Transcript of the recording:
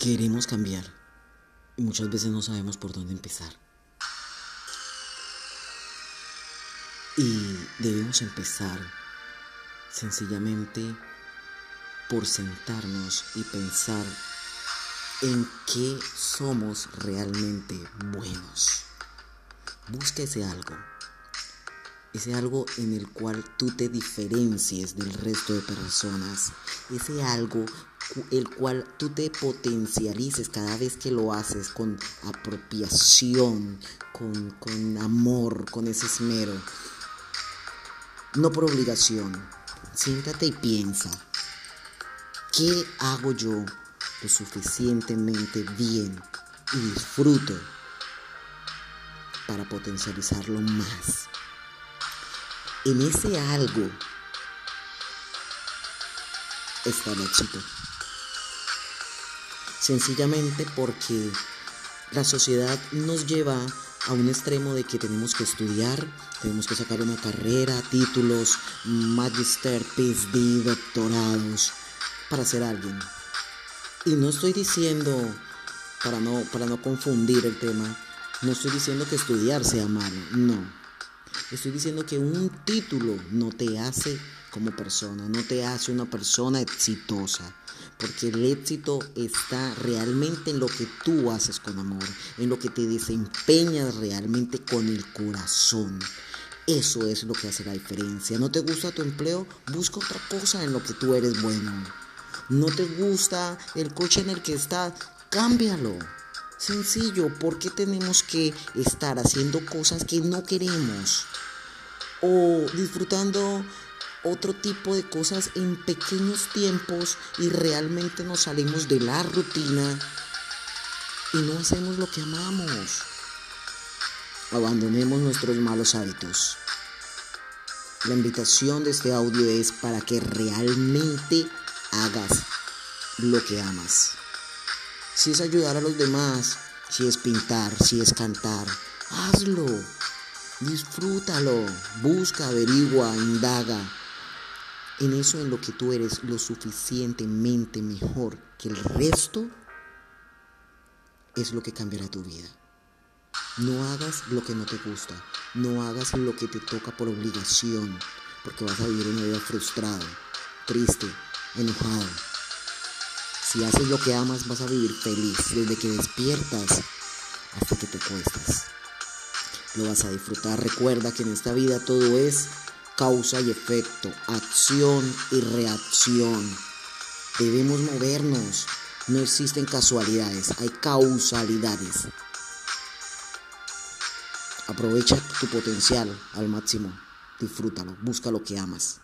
Queremos cambiar y muchas veces no sabemos por dónde empezar. Y debemos empezar sencillamente por sentarnos y pensar en qué somos realmente buenos. Busca ese algo. Ese algo en el cual tú te diferencies del resto de personas. Ese algo el cual tú te potencialices cada vez que lo haces con apropiación, con, con amor, con ese esmero. No por obligación. Siéntate y piensa. ¿Qué hago yo lo suficientemente bien y disfruto para potencializarlo más? En ese algo está el éxito sencillamente porque la sociedad nos lleva a un extremo de que tenemos que estudiar, tenemos que sacar una carrera, títulos, magister, PhD, doctorados, para ser alguien. Y no estoy diciendo, para no, para no confundir el tema, no estoy diciendo que estudiar sea malo, no. Estoy diciendo que un título no te hace como persona, no te hace una persona exitosa, porque el éxito está realmente en lo que tú haces con amor, en lo que te desempeñas realmente con el corazón. Eso es lo que hace la diferencia. ¿No te gusta tu empleo? Busca otra cosa en lo que tú eres bueno. ¿No te gusta el coche en el que estás? Cámbialo. Sencillo, ¿por qué tenemos que estar haciendo cosas que no queremos? O disfrutando otro tipo de cosas en pequeños tiempos y realmente nos salimos de la rutina y no hacemos lo que amamos. Abandonemos nuestros malos hábitos. La invitación de este audio es para que realmente hagas lo que amas. Si es ayudar a los demás, si es pintar, si es cantar, hazlo. Disfrútalo, busca, averigua, indaga en eso en lo que tú eres lo suficientemente mejor que el resto, es lo que cambiará tu vida. No hagas lo que no te gusta, no hagas lo que te toca por obligación, porque vas a vivir una vida frustrada, triste, enojado. Si haces lo que amas, vas a vivir feliz desde que despiertas hasta que te cuestas. Lo vas a disfrutar. Recuerda que en esta vida todo es causa y efecto, acción y reacción. Debemos movernos. No existen casualidades, hay causalidades. Aprovecha tu potencial al máximo. Disfrútalo, busca lo que amas.